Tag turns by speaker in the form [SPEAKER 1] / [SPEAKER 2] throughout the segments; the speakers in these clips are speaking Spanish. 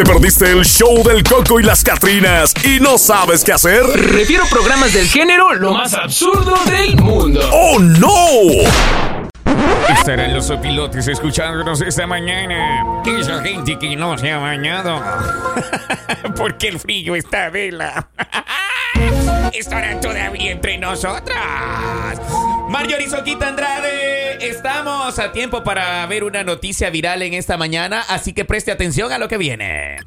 [SPEAKER 1] ¿Te perdiste el show del Coco y las Catrinas y no sabes qué hacer?
[SPEAKER 2] Refiero programas del género lo más absurdo del mundo.
[SPEAKER 1] ¡Oh, no!
[SPEAKER 3] Estarán los opilotes escuchándonos esta mañana. Esa gente que no se ha bañado. Porque el frío está vela. Estarán todavía entre nosotras. Marjorie Soquita Andrade, estamos a tiempo para ver una noticia viral en esta mañana, así que preste atención a lo que viene.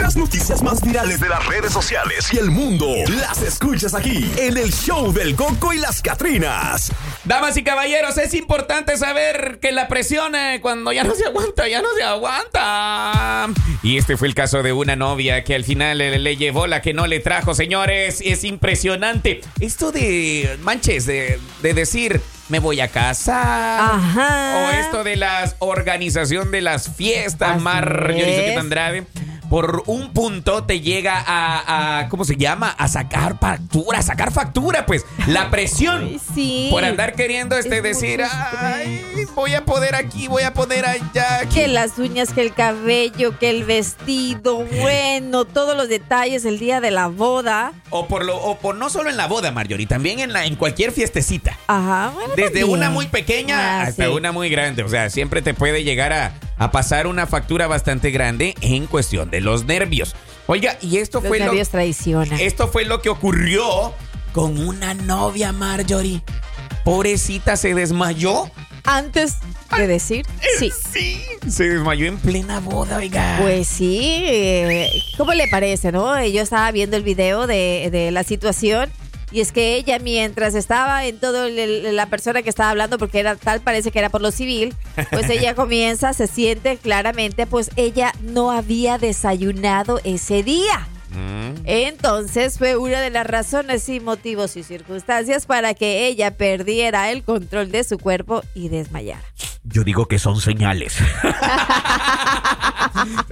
[SPEAKER 1] Las noticias más virales de las redes sociales y el mundo las escuchas aquí en el show del Coco y las Catrinas.
[SPEAKER 3] Damas y caballeros, es importante saber que la presión eh, cuando ya no se aguanta, ya no se aguanta. Y este fue el caso de una novia que al final eh, le llevó la que no le trajo, señores. Es impresionante. Esto de manches, de, de decir me voy a casar.
[SPEAKER 4] Ajá.
[SPEAKER 3] O esto de la organización de las fiestas,
[SPEAKER 4] Así
[SPEAKER 3] Marjorie. Andrade. Por un punto te llega a, a- ¿cómo se llama? A sacar factura, a sacar factura, pues. La presión.
[SPEAKER 4] Sí.
[SPEAKER 3] Por andar queriendo este
[SPEAKER 4] Es
[SPEAKER 3] decir, ay, voy a poder aquí, voy a poder allá.
[SPEAKER 4] Que las uñas, que el cabello, que el vestido, bueno, todos los detalles el día de la boda.
[SPEAKER 3] O por lo, o por no solo en la boda, Marjorie, también en la, en cualquier fiestecita.
[SPEAKER 4] Ajá, bueno,
[SPEAKER 3] Desde una muy pequeña
[SPEAKER 4] Ah,
[SPEAKER 3] hasta
[SPEAKER 4] sí.
[SPEAKER 3] una muy grande. O sea, siempre te puede llegar a, a pasar una factura bastante grande en cuestión de los nervios. Oiga, y esto
[SPEAKER 4] Los
[SPEAKER 3] fue lo,
[SPEAKER 4] traicionan.
[SPEAKER 3] esto fue lo que ocurrió con una novia, Marjorie. Pobrecita se desmayó.
[SPEAKER 4] Antes de decir sí.
[SPEAKER 3] Sí, se desmayó en plena boda, oiga.
[SPEAKER 4] Pues sí, eh, ¿cómo le parece, no? Eh, Yo estaba viendo el video de, de la situación y es que ella mientras estaba en todo el- la persona que estaba hablando, porque era tal parece que era por lo civil, pues ella comienza, se siente claramente, pues ella no había desayunado ese día. Entonces fue una de las razones y motivos y circunstancias para que ella perdiera el control de su cuerpo y desmayara.
[SPEAKER 3] Yo digo que son señales.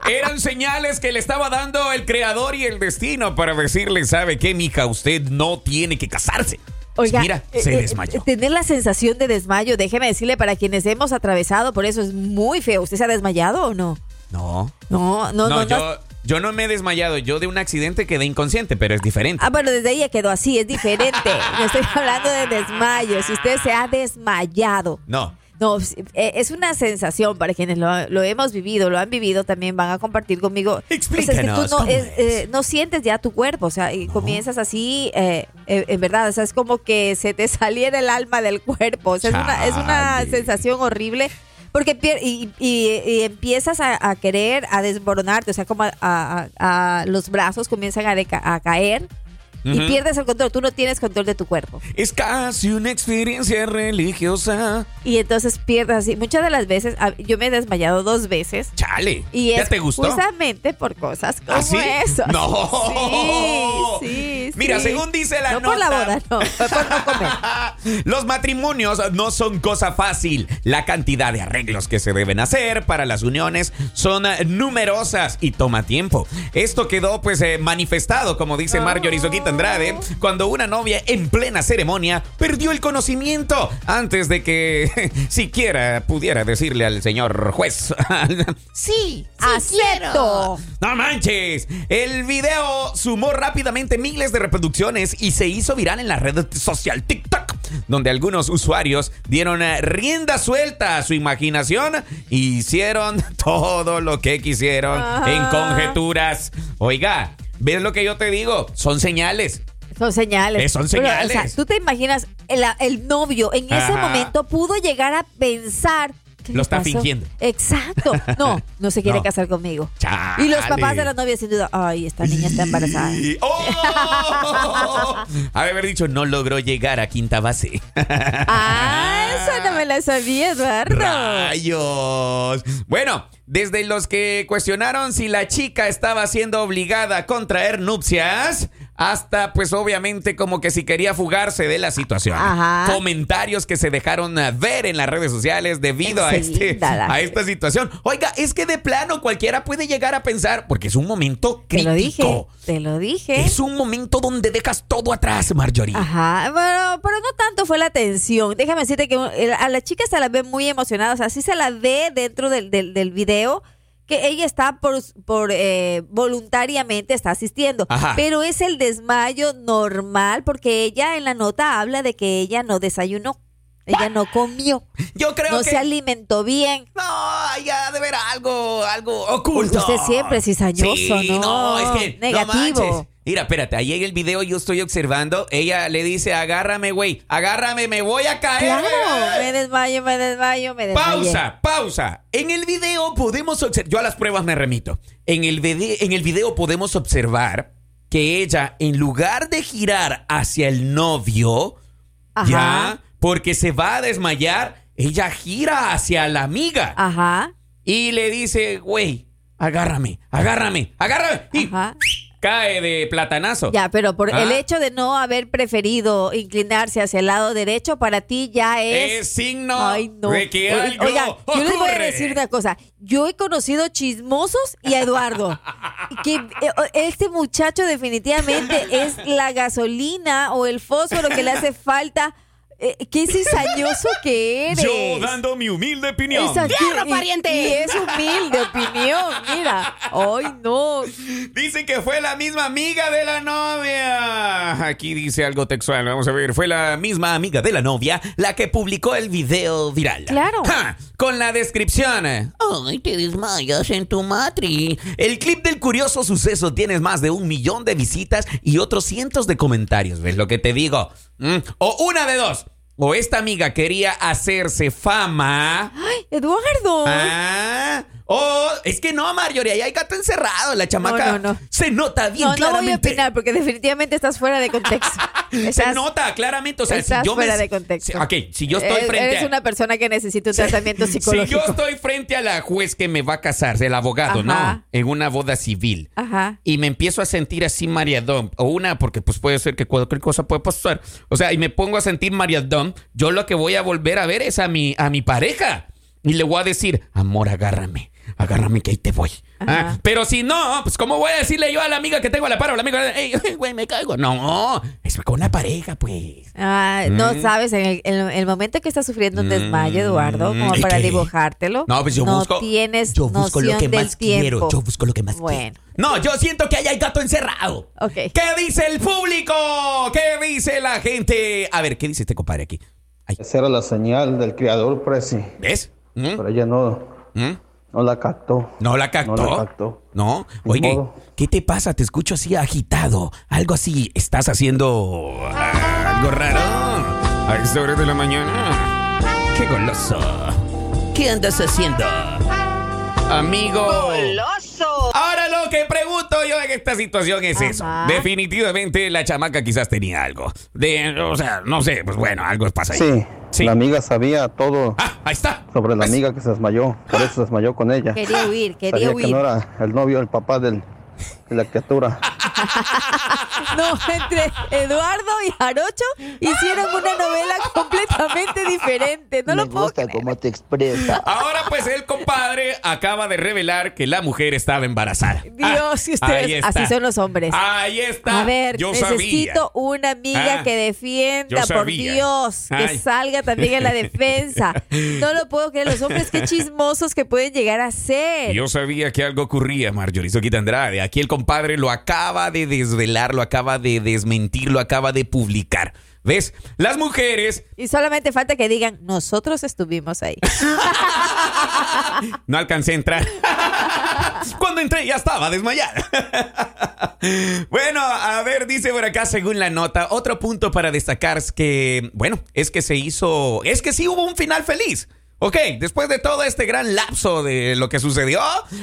[SPEAKER 3] Eran señales que le estaba dando el creador y el destino para decirle, ¿sabe qué, mija? Usted no tiene que casarse.
[SPEAKER 4] Oiga,
[SPEAKER 3] Mira, se
[SPEAKER 4] eh, eh,
[SPEAKER 3] desmayó.
[SPEAKER 4] tener la sensación de desmayo, déjeme decirle, para quienes hemos atravesado por eso es muy feo. ¿Usted se ha desmayado o no?
[SPEAKER 3] No.
[SPEAKER 4] No, no,
[SPEAKER 3] No,
[SPEAKER 4] no. no.
[SPEAKER 3] yo, yo no me he desmayado. Yo de un accidente quedé inconsciente, pero es diferente.
[SPEAKER 4] Ah, bueno, desde ya quedó así, es diferente. No estoy hablando de desmayo. Si usted se ha desmayado.
[SPEAKER 3] No.
[SPEAKER 4] No, eh, es una sensación para quienes lo, lo hemos vivido, lo han vivido, también van a compartir conmigo. O sea, es que
[SPEAKER 3] Explícanos,
[SPEAKER 4] tú no, eh, no sientes ya tu cuerpo, o sea, y comienzas así, eh, eh, en verdad, o sea, es como que se te saliera el alma del cuerpo, o sea, es una, es una sensación horrible. Porque y, y- y empiezas a, a querer, a desmoronarte, o sea, como a, a- a- los brazos comienzan a, a caer y pierdes el control. Tú no tienes control de tu cuerpo.
[SPEAKER 3] Es casi una experiencia religiosa.
[SPEAKER 4] Y entonces pierdes así. Muchas de las veces, yo me he desmayado dos veces.
[SPEAKER 3] Chale.
[SPEAKER 4] Y
[SPEAKER 3] ¿Ya te gustó?
[SPEAKER 4] justamente por cosas como
[SPEAKER 3] ¿Ah, sí?
[SPEAKER 4] eso.
[SPEAKER 3] No.
[SPEAKER 4] Sí, sí,
[SPEAKER 3] Mira,
[SPEAKER 4] sí.
[SPEAKER 3] según dice la
[SPEAKER 4] No por la
[SPEAKER 3] nota-
[SPEAKER 4] boda, no. Fue por no comer.
[SPEAKER 3] Los matrimonios no son cosa fácil. La cantidad de arreglos que se deben hacer para las uniones son eh, numerosas y toma tiempo. Esto quedó pues eh, manifestado, como dice Marjorie Soquita Andrade, cuando una novia en plena ceremonia perdió el conocimiento antes de que siquiera pudiera decirle al señor juez. sí,
[SPEAKER 4] ¡Acepto!
[SPEAKER 3] no manches. El video sumó rápidamente miles de reproducciones y se hizo viral en la red social TikTok, donde algunos usuarios dieron eh, rienda suelta a su imaginación e hicieron todo lo que quisieron
[SPEAKER 4] Ajá.
[SPEAKER 3] en conjeturas. Oiga, ¿ves lo que yo te digo? Son señales.
[SPEAKER 4] Son señales.
[SPEAKER 3] Eh, son
[SPEAKER 4] Pero, o
[SPEAKER 3] señales.
[SPEAKER 4] sea, tú te imaginas, el, el novio en ese
[SPEAKER 3] Ajá.
[SPEAKER 4] momento pudo llegar a pensar. ¿Qué
[SPEAKER 3] Lo está
[SPEAKER 4] pasó?
[SPEAKER 3] fingiendo.
[SPEAKER 4] Exacto. No, no se quiere
[SPEAKER 3] No.
[SPEAKER 4] casar conmigo.
[SPEAKER 3] Chale.
[SPEAKER 4] Y los papás de la novia sin duda, ay, esta niña está embarazada.
[SPEAKER 3] Y- ¡Oh! Haber dicho, no logró llegar a quinta base.
[SPEAKER 4] Ah, eso no me la sabía, Eduardo.
[SPEAKER 3] ¡Rayos! Bueno, desde los que cuestionaron si la chica estaba siendo obligada a contraer nupcias, hasta pues obviamente como que si quería fugarse de la situación.
[SPEAKER 4] Ajá.
[SPEAKER 3] Comentarios que se dejaron eh, ver en las redes sociales debido a, este, a esta situación. Oiga, es que de plano cualquiera puede llegar a pensar, porque es un momento
[SPEAKER 4] Te lo dije,
[SPEAKER 3] crítico.
[SPEAKER 4] te lo dije.
[SPEAKER 3] Es un momento donde dejas todo atrás, Marjorie.
[SPEAKER 4] Ajá, bueno, pero no tanto fue la tensión. Déjame decirte que eh, a la chica se la ve muy emocionada, o sea, sí se la ve dentro del, del, del video que ella está por, por eh, voluntariamente está asistiendo,
[SPEAKER 3] Ajá.
[SPEAKER 4] pero es el desmayo normal porque ella en la nota habla de que ella no desayunó, ella no comió,
[SPEAKER 3] Yo creo
[SPEAKER 4] no
[SPEAKER 3] que...
[SPEAKER 4] se alimentó bien.
[SPEAKER 3] No, ya de ver algo, algo oculto.
[SPEAKER 4] Usted siempre es cizañoso,
[SPEAKER 3] Sí,
[SPEAKER 4] ¿no?
[SPEAKER 3] es que
[SPEAKER 4] Negativo.
[SPEAKER 3] No. Mira, espérate, ahí en el video yo estoy observando, ella le dice, agárrame, güey, agárrame, me voy a caer.
[SPEAKER 4] Claro,
[SPEAKER 3] güey".
[SPEAKER 4] me desmayo, me desmayo, me desmayo.
[SPEAKER 3] Pausa, pausa. En el video podemos observar, yo a las pruebas me remito. En el, vide- en el video podemos observar que ella, en lugar de girar hacia el novio,
[SPEAKER 4] Ajá.
[SPEAKER 3] ya, porque se va a desmayar, ella gira hacia la amiga
[SPEAKER 4] Ajá,
[SPEAKER 3] y le dice, güey, agárrame, agárrame, agárrame. Y
[SPEAKER 4] ajá.
[SPEAKER 3] Cae de platanazo.
[SPEAKER 4] Ya, pero por
[SPEAKER 3] Ah.
[SPEAKER 4] el hecho de no haber preferido inclinarse hacia el lado derecho, para ti ya es...
[SPEAKER 3] Es signo
[SPEAKER 4] Ay, no.
[SPEAKER 3] de que algo
[SPEAKER 4] Oigan, yo les voy a decir una cosa. Yo he conocido chismosos y a Eduardo. que eh, este muchacho definitivamente es la gasolina o el fósforo que le hace falta. Eh, qué cizañoso que eres.
[SPEAKER 3] Yo dando mi humilde opinión.
[SPEAKER 4] Exacto,
[SPEAKER 5] ¡Fierro,
[SPEAKER 4] y-
[SPEAKER 5] pariente!
[SPEAKER 4] Y es humilde opinión, mira. Ay, no.
[SPEAKER 3] Dice que fue la misma amiga de la novia. Aquí dice algo textual. Vamos a ver. Fue la misma amiga de la novia la que publicó el video viral.
[SPEAKER 4] Claro.
[SPEAKER 3] Ja, con la descripción. Ay, te desmayas en tu matri. El clip del curioso suceso tiene más de un millón de visitas y otros cientos de comentarios. ¿Ves lo que te digo? ¿Mm? O una de dos. O esta amiga quería hacerse fama.
[SPEAKER 4] Ay, Eduardo.
[SPEAKER 3] Ah, oh, es que no, Marjorie, ahí hay gato encerrado. La chamaca
[SPEAKER 4] No, no, no.
[SPEAKER 3] se nota bien
[SPEAKER 4] no, no voy a
[SPEAKER 3] claramente.
[SPEAKER 4] opinar porque definitivamente estás fuera de contexto.
[SPEAKER 3] se nota claramente. O sea, si yo me-
[SPEAKER 4] fuera de contexto.
[SPEAKER 3] ok, si yo estoy
[SPEAKER 4] Eres-
[SPEAKER 3] frente
[SPEAKER 4] Eres
[SPEAKER 3] a.
[SPEAKER 4] una persona que necesita un tratamiento
[SPEAKER 3] Si yo
[SPEAKER 4] psicológico.
[SPEAKER 3] estoy frente a la juez que me va a casar, el abogado,
[SPEAKER 4] Ajá.
[SPEAKER 3] ¿no? En una boda civil.
[SPEAKER 4] Ajá.
[SPEAKER 3] Y me empiezo a sentir así mariadón. O una, porque pues puede ser que cualquier cosa puede pasar. O sea, y me pongo a sentir mariadón. Yo lo que voy a volver a ver es a mi, a mi pareja. Y le voy a decir, amor, agárrame. Agárrame que ahí te voy. Ah, Pero si no, pues ¿cómo voy a decirle yo a la amiga que tengo a la par o a la amiga, "Ey, güey, me caigo? No, es con la pareja, pues.
[SPEAKER 4] Ah, no
[SPEAKER 3] Mm.
[SPEAKER 4] sabes, en el, en el momento que estás sufriendo un desmayo, Eduardo, como
[SPEAKER 3] ¿Y
[SPEAKER 4] para
[SPEAKER 3] qué?
[SPEAKER 4] dibujártelo,
[SPEAKER 3] No, pues yo busco.
[SPEAKER 4] tienes
[SPEAKER 3] yo busco lo que más quiero. Yo busco lo que más
[SPEAKER 4] Bueno.
[SPEAKER 3] quiero. No, yo siento que ahí hay gato encerrado.
[SPEAKER 4] Ok.
[SPEAKER 3] ¿Qué dice el público? ¿Qué dice la gente? A ver, ¿qué dice este compadre aquí? Ay,
[SPEAKER 6] Esa era la señal del criador, Prezi.
[SPEAKER 3] ¿Ves? ¿Mm?
[SPEAKER 6] Pero ella no,
[SPEAKER 3] ¿Mm?
[SPEAKER 6] No la captó.
[SPEAKER 3] ¿No la captó?
[SPEAKER 6] No la captó.
[SPEAKER 3] No. Oye,
[SPEAKER 6] modo.
[SPEAKER 3] ¿qué te pasa? Te escucho así agitado. Algo así. ¿Estás haciendo ah, algo raro? A esta hora de la mañana. ¡Qué goloso! ¿Qué andas haciendo? Amigo.
[SPEAKER 5] ¡Goloso!
[SPEAKER 3] Lo que pregunto yo en esta situación es eso. Definitivamente la chamaca quizás tenía algo. De, o sea, no sé, pues bueno, algo pasa ahí.
[SPEAKER 6] Sí,
[SPEAKER 3] Sí.
[SPEAKER 6] la amiga sabía todo
[SPEAKER 3] Ah, ahí está.
[SPEAKER 6] sobre la
[SPEAKER 3] ¿Ves?
[SPEAKER 6] amiga que se desmayó. Por eso se desmayó con ella.
[SPEAKER 4] Quería huir, quería
[SPEAKER 6] Sabía
[SPEAKER 4] huir.
[SPEAKER 6] que no era el novio, el papá del, de la criatura.
[SPEAKER 4] No, entre Eduardo y Jarocho hicieron una novela completamente diferente. No lo puedo creer.
[SPEAKER 6] te expresa.
[SPEAKER 3] Ahora pues el compadre acaba de revelar que la mujer estaba embarazada.
[SPEAKER 4] Dios, y
[SPEAKER 3] Ah, ahí
[SPEAKER 4] ustedes,
[SPEAKER 3] está.
[SPEAKER 4] así son los hombres.
[SPEAKER 3] Ahí está.
[SPEAKER 4] A ver,
[SPEAKER 3] yo
[SPEAKER 4] necesito
[SPEAKER 3] sabía.
[SPEAKER 4] una amiga
[SPEAKER 3] Ah,
[SPEAKER 4] que defienda, por. Dios, que
[SPEAKER 3] Ay.
[SPEAKER 4] salga también en la defensa. No lo puedo creer, los hombres qué chismosos que pueden llegar a ser.
[SPEAKER 3] Yo sabía que algo ocurría, Marjorie Soquita Andrade. Aquí el compadre lo acaba de desvelar, lo acaba de desmentir, lo acaba de publicar. ¿Ves? Las mujeres
[SPEAKER 4] Y solamente falta que digan, nosotros estuvimos ahí.
[SPEAKER 3] No alcancé a entrar. Cuando entré ya estaba desmayada. bueno, a ver, dice por acá según la nota, otro punto para destacar es que, bueno, es que se hizo, es que sí hubo un final feliz. Ok, después de todo este gran lapso de lo que sucedió,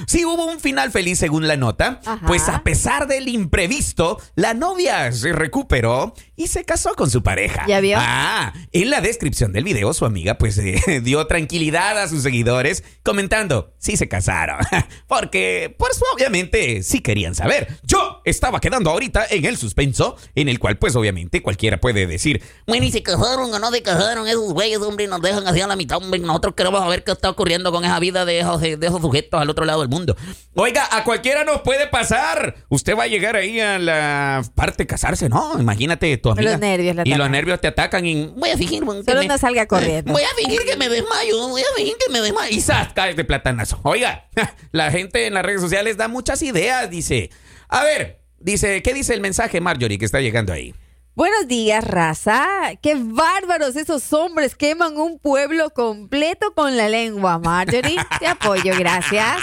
[SPEAKER 3] sí hubo un final feliz según la nota,
[SPEAKER 4] Ajá.
[SPEAKER 3] pues a pesar del imprevisto, la novia se recuperó y se casó con su pareja.
[SPEAKER 4] ¿Ya vio?
[SPEAKER 3] Ah, en la descripción del video, su amiga pues eh, dio tranquilidad a sus seguidores comentando, sí se casaron. Porque, pues obviamente, sí querían saber. Yo estaba quedando ahorita en el suspenso, en el cual pues obviamente cualquiera puede decir,
[SPEAKER 5] Bueno, y se casaron o no se casaron esos güeyes, hombre, nos dejan así a la mitad, hombre. Nosotros queremos saber qué está ocurriendo con esa vida de esos, de esos sujetos al otro lado del mundo.
[SPEAKER 3] oiga, a cualquiera nos puede pasar. Usted va a llegar ahí a la parte de casarse, ¿no? Imagínate
[SPEAKER 4] Los nervios
[SPEAKER 3] Y los nervios te atacan y
[SPEAKER 5] Voy a fingir. que
[SPEAKER 4] Solo
[SPEAKER 5] me-
[SPEAKER 4] no salga corriendo.
[SPEAKER 5] Voy a fingir que me desmayo. Voy a fingir que me desmayo.
[SPEAKER 3] y ¡zas! caes de platanazo. Oiga, la gente en las redes sociales da muchas ideas, dice. A ver, dice, ¿qué dice el mensaje, Marjorie, que está llegando ahí?
[SPEAKER 4] Buenos días, raza. Qué bárbaros esos hombres queman un pueblo completo con la lengua, Marjorie. Te apoyo, gracias.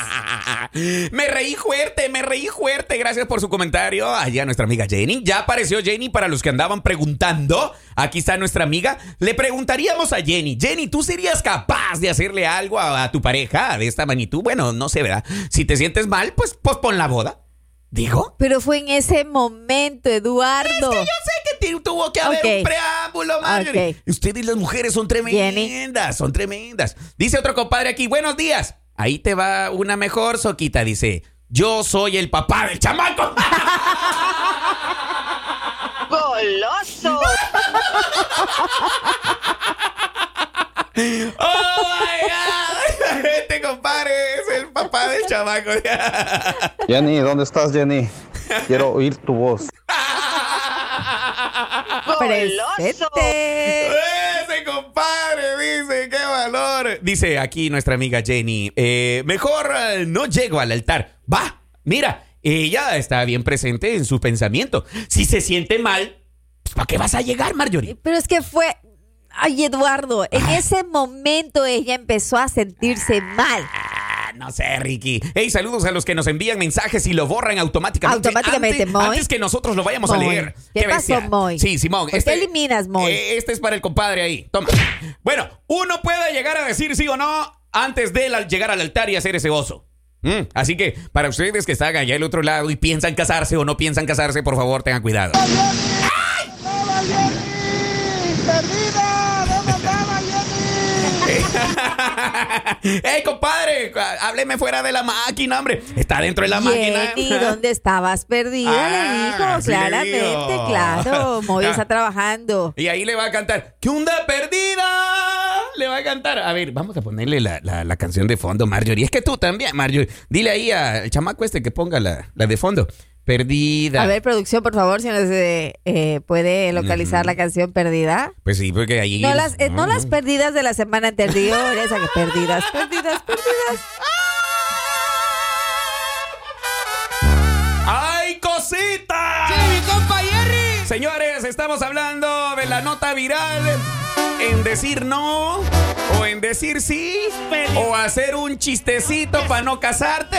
[SPEAKER 3] Me reí fuerte, me reí fuerte. Gracias por su comentario. Allá nuestra amiga Jenny. Ya apareció Jenny para los que andaban preguntando. Aquí está nuestra amiga. Le preguntaríamos a Jenny. Jenny, ¿tú serías capaz de hacerle algo a, a tu pareja de esta magnitud? Bueno, no sé, ¿verdad? Si te sientes mal, pues pospon la boda. ¿Digo?
[SPEAKER 4] Pero fue en ese momento, Eduardo.
[SPEAKER 3] Yo sé tuvo que haber un preámbulo, Marjorie.
[SPEAKER 4] Ok.
[SPEAKER 3] Ustedes las mujeres son tremendas, son tremendas. Dice otro compadre aquí, buenos días. Ahí te va una mejor soquita, dice. Yo soy el papá del chamaco.
[SPEAKER 7] ¡Goloso!
[SPEAKER 3] ¡Oh, my God! Este compadre es el papá del chamaco.
[SPEAKER 6] Jenny, ¿dónde estás, Jenny? Quiero oír tu voz.
[SPEAKER 4] Presente.
[SPEAKER 3] Ese compadre dice, qué valor. Dice aquí nuestra amiga Jenny, eh, mejor eh, no llego al altar. Va, mira, ella está bien presente en su pensamiento. Si se siente mal, pues, ¿para qué vas a llegar, Marjorie?
[SPEAKER 4] Pero es que fue. Ay, Eduardo, en ese momento ella empezó a sentirse mal.
[SPEAKER 3] Ah, no sé, Ricky. Hey, saludos a los que nos envían mensajes y lo borran automáticamente.
[SPEAKER 4] Automáticamente,
[SPEAKER 3] antes,
[SPEAKER 4] Moy.
[SPEAKER 3] antes que nosotros lo vayamos a leer.
[SPEAKER 4] ¿Qué pasó, Moy?
[SPEAKER 3] Sí, Simón.
[SPEAKER 4] ¿Por qué eliminas, Moy?
[SPEAKER 3] eh, este es para el compadre ahí. Toma. Bueno, uno puede llegar a decir sí o no antes de la- llegar al altar y hacer ese oso. Mm, así que para ustedes que están allá al otro lado y piensan casarse o no piensan casarse, por favor, tengan cuidado. ¡Ey, compadre! Hábleme fuera de la máquina, hombre. Está dentro de la máquina.
[SPEAKER 4] Jenny, ¿dónde estabas perdida?
[SPEAKER 3] Ah,
[SPEAKER 4] le dijo,
[SPEAKER 3] sí,
[SPEAKER 4] claramente,
[SPEAKER 3] digo.
[SPEAKER 4] claro. Moy
[SPEAKER 3] Ah.
[SPEAKER 4] está trabajando.
[SPEAKER 3] Y ahí le va a cantar, ¿qué onda perdida? Le va a cantar. A ver, vamos a ponerle la, la- la canción de fondo, Marjorie. Es que tú también, Marjorie. Dile ahí al chamaco este que ponga la, la de fondo. Perdida.
[SPEAKER 4] A ver, producción, por favor, si nos eh, eh, puede localizar la canción perdida.
[SPEAKER 3] Pues sí, porque ahí...
[SPEAKER 4] No las, eh, no las perdidas de la semana anterior, esa que perdidas, perdidas, perdidas.
[SPEAKER 3] ¡Ay, cosita! Señores, estamos hablando de la nota viral en decir no o en decir sí o hacer un chistecito para no casarte.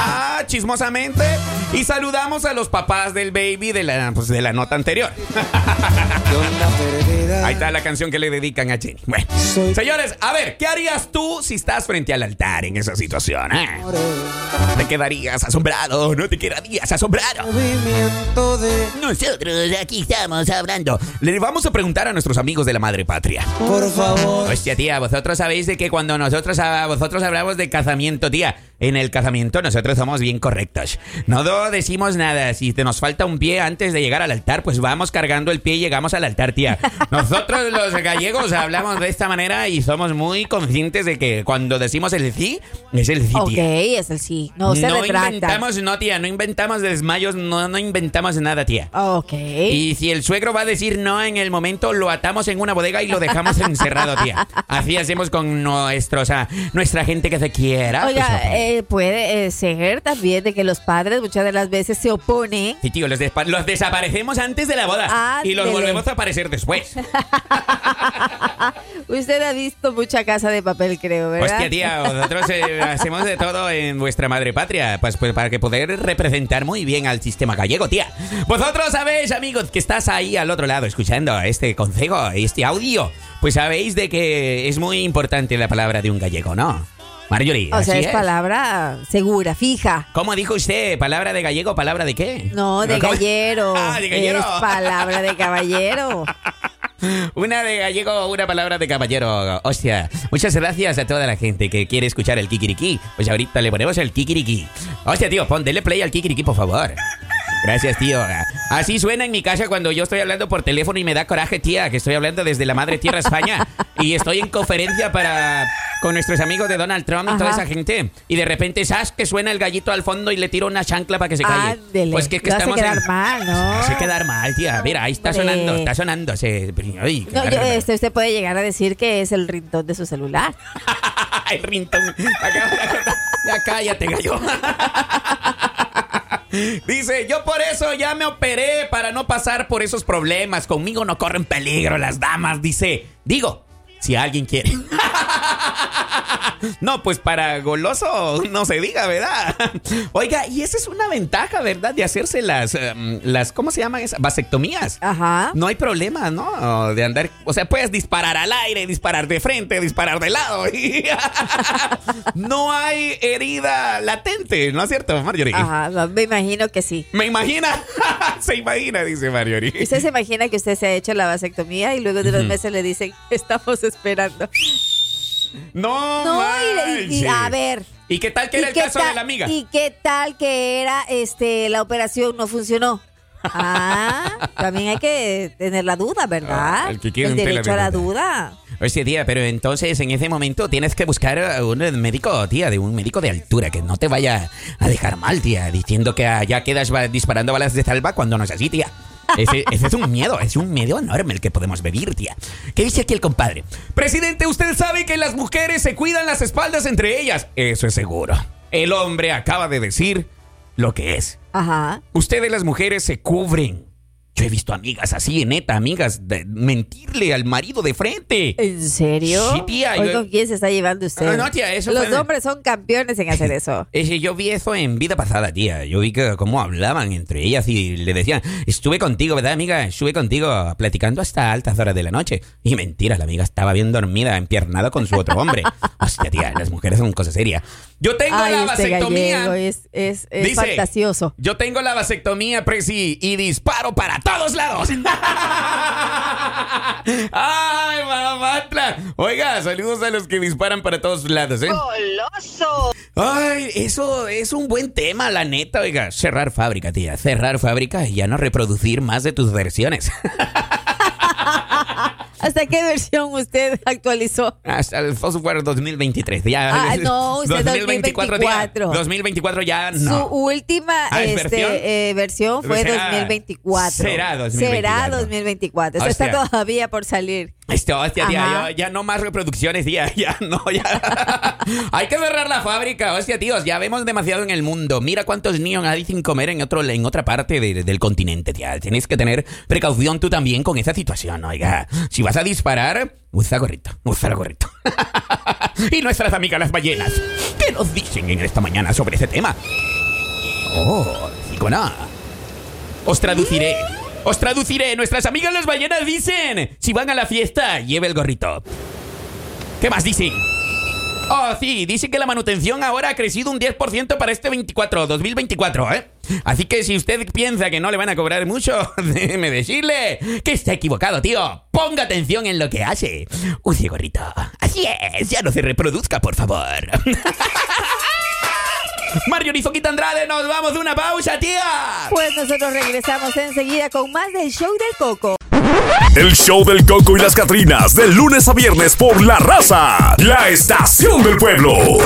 [SPEAKER 3] Ah, chismosamente. Y saludamos a los papás del baby de la, pues, de la nota anterior. Ahí está la canción que le dedican a Jenny. Bueno, señores, a ver, ¿qué harías tú si estás frente al altar en esa situación? eh? ¿Te quedarías asombrado? ¿No te quedarías asombrado?
[SPEAKER 5] Nosotros aquí estamos hablando.
[SPEAKER 3] Le vamos a preguntar a nuestros amigos de la madre patria.
[SPEAKER 8] Por favor.
[SPEAKER 3] Hostia, tía, vosotros sabéis de que cuando nosotros, ah, vosotros hablamos de casamiento, tía, en el casamiento nosotros somos bien correctos. No decimos nada. Si te nos falta un pie antes de llegar al altar, pues vamos cargando el pie y llegamos al altar, tía. Nosotros los gallegos hablamos de esta manera y somos muy conscientes de que cuando decimos el sí, es el sí,
[SPEAKER 4] Ok,
[SPEAKER 3] tía.
[SPEAKER 4] es el sí. No se retracta.
[SPEAKER 3] inventamos, no, tía, no inventamos desmayos, no, no inventamos nada, tía.
[SPEAKER 4] Ok.
[SPEAKER 3] Y si el suegro va a decir no en el momento, lo atamos en una bodega y lo dejamos encerrado, tía. Así hacemos con nuestros, ah, nuestra gente que se quiera.
[SPEAKER 4] Oiga,
[SPEAKER 3] no, pues.
[SPEAKER 4] eh, puede eh, ser también de que los padres muchas de las veces se oponen.
[SPEAKER 3] Sí, tío, los, desaparecemos antes de la boda y los volvemos a aparecer después.
[SPEAKER 4] Usted ha visto mucha casa de papel, creo, ¿verdad?
[SPEAKER 3] Hostia, tía, nosotros eh, hacemos de todo en vuestra madre patria, pues, pues para que poder representar muy bien al sistema gallego, tía. Vosotros sabéis, amigos, que estás ahí al otro lado escuchando este consejo, este audio, pues sabéis de que es muy importante la palabra de un gallego, ¿no? Marjorie,
[SPEAKER 4] O sea, es palabra segura, fija.
[SPEAKER 3] ¿Cómo dijo usted? ¿Palabra de gallego? ¿Palabra de qué?
[SPEAKER 4] No, de
[SPEAKER 3] ¿cómo?
[SPEAKER 4] gallero.
[SPEAKER 3] Ah, de gallero.
[SPEAKER 4] Es palabra de caballero.
[SPEAKER 3] Una de gallego, una palabra de caballero. Hostia, muchas gracias a toda la gente que quiere escuchar el kikiriki. Pues ahorita le ponemos el kikiriki. Hostia, tío, pon, dele play al kikiriki, por favor. Gracias, tío. Así suena en mi casa cuando yo estoy hablando por teléfono y me da coraje, tía, que estoy hablando desde la madre tierra España y estoy en conferencia para con nuestros amigos de Donald Trump y toda esa gente. Y de repente, ¿sabes? Que suena el gallito al fondo y le tiro una chancla para que se calle.
[SPEAKER 4] Ándele.
[SPEAKER 3] Pues que, que
[SPEAKER 4] Lo hace
[SPEAKER 3] estamos
[SPEAKER 4] quedar
[SPEAKER 3] en-
[SPEAKER 4] mal, ¿no?
[SPEAKER 3] Hace quedar mal, tía. Mira, ahí está
[SPEAKER 4] Hombre.
[SPEAKER 3] sonando, está sonando. Se... Ay, qué
[SPEAKER 4] No, yo,
[SPEAKER 3] bárbaro.
[SPEAKER 4] este, usted puede llegar a decir que es el rintón de su celular.
[SPEAKER 3] el rintón. Acá- Ya cállate, gallo. Dice, yo por eso ya me operé para no pasar por esos problemas. Conmigo no corren peligro las damas. Dice, digo, si alguien quiere. No, pues para goloso no se diga, ¿verdad? Oiga, y esa es una ventaja, ¿verdad? De hacerse las, em, las ¿cómo se llaman esas? Vasectomías.
[SPEAKER 4] Ajá.
[SPEAKER 3] No hay problema, ¿no? De andar, o sea, puedes disparar al aire, disparar de frente, disparar de lado. no hay herida latente, ¿no es cierto, Marjorie?
[SPEAKER 4] Ajá, no, me imagino que sí.
[SPEAKER 3] Me imagina, se imagina, dice Marjorie.
[SPEAKER 4] ¿Usted se imagina que usted se ha hecho la vasectomía y luego de unos meses le dicen, estamos esperando?
[SPEAKER 3] No,
[SPEAKER 4] No, y- y, a ver.
[SPEAKER 3] ¿Y qué tal que
[SPEAKER 4] ¿y
[SPEAKER 3] era el caso de la amiga?
[SPEAKER 4] ¿Y qué tal que era este la operación no funcionó? Ah, también hay que tener la duda, ¿verdad?
[SPEAKER 3] Ah, el que quiere un tela
[SPEAKER 4] derecho
[SPEAKER 3] de
[SPEAKER 4] a la
[SPEAKER 3] duda. Hostia, tía, pero entonces en ese momento tienes que buscar a un médico, tía, de un médico de altura que no te vaya a dejar mal, tía, diciendo que ya quedas disparando balas de salva cuando no es así, tía. Ese, ese es un miedo, es un miedo enorme el que podemos vivir, tía. ¿Qué dice aquí el compadre? Presidente, usted sabe que las mujeres se cuidan las espaldas entre ellas. Eso es seguro. El hombre acaba de decir lo que es.
[SPEAKER 4] Ajá.
[SPEAKER 3] Ustedes las mujeres se cubren. Yo he visto amigas así, neta, amigas, de mentirle al marido de frente.
[SPEAKER 4] ¿En serio?
[SPEAKER 3] Sí, tía,
[SPEAKER 4] Hoy
[SPEAKER 3] yo-
[SPEAKER 4] ¿Con quién se está llevando usted?
[SPEAKER 3] Ah, no, tía, eso
[SPEAKER 4] Los
[SPEAKER 3] fue-
[SPEAKER 4] hombres son campeones en hacer eso.
[SPEAKER 3] Ese, yo vi eso en vida pasada, tía. Yo vi que cómo hablaban entre ellas y le decían, estuve contigo, ¿verdad, amiga? Estuve contigo platicando hasta altas horas de la noche. Y mentira, la amiga estaba bien dormida, empiernada con su otro hombre. Hostia, tía, las mujeres son cosa seria. Yo tengo
[SPEAKER 4] Ay,
[SPEAKER 3] la
[SPEAKER 4] este
[SPEAKER 3] vasectomía.
[SPEAKER 4] es, es
[SPEAKER 3] Dice,
[SPEAKER 4] fantasioso.
[SPEAKER 3] Yo tengo la vasectomía, Presi, y disparo para todos lados. ¡Ay, mamantla! Oiga, saludos a los que disparan para todos lados, ¿eh?
[SPEAKER 7] ¡Goloso!
[SPEAKER 3] Ay, eso es un buen tema, la neta, oiga. Cerrar fábrica, tía. Cerrar fábrica y ya no reproducir más de tus versiones.
[SPEAKER 4] ¿Hasta qué versión usted actualizó?
[SPEAKER 3] Hasta el software 2023. Ya.
[SPEAKER 4] Ah, no, usted 2024.
[SPEAKER 3] tía. 2024 ya
[SPEAKER 4] Su
[SPEAKER 3] no.
[SPEAKER 4] última
[SPEAKER 3] Ah, ¿es
[SPEAKER 4] este,
[SPEAKER 3] versión?
[SPEAKER 4] eh, versión fue
[SPEAKER 3] Será-
[SPEAKER 4] 2024.
[SPEAKER 3] será 2024.
[SPEAKER 4] Será 2024. Eso está
[SPEAKER 3] Hostia.
[SPEAKER 4] todavía por salir.
[SPEAKER 3] Este, hostia, tía, yo- ya no más reproducciones, tía, ya no, ya. hay que cerrar la fábrica, hostia, tíos, ya vemos demasiado en el mundo. Mira cuántos niños hay sin comer en otro, en otra parte de- del continente, tía. Tienes que tener precaución tú también con esa situación, oiga. Si vas a disparar, usa gorrito, usa el gorrito. y nuestras amigas las ballenas, ¿qué nos dicen en esta mañana sobre ese tema? Oh, Icona. Os traduciré. Os traduciré. Nuestras amigas las ballenas dicen: si van a la fiesta, lleve el gorrito. ¿Qué más dicen? Oh, sí, dice que la manutención ahora ha crecido un 10% para este 24, 2024, ¿eh? Así que si usted piensa que no le van a cobrar mucho, déjeme decirle que está equivocado, tío. Ponga atención en lo que hace. Use gorrito. Así es, ya no se reproduzca, por favor. Mario Nizoquita Andrade, nos vamos de una pausa, tía.
[SPEAKER 4] Pues nosotros regresamos enseguida con más del show del Coco.
[SPEAKER 1] El show del Coco y las Catrinas, de lunes a viernes por La Raza, la estación del pueblo.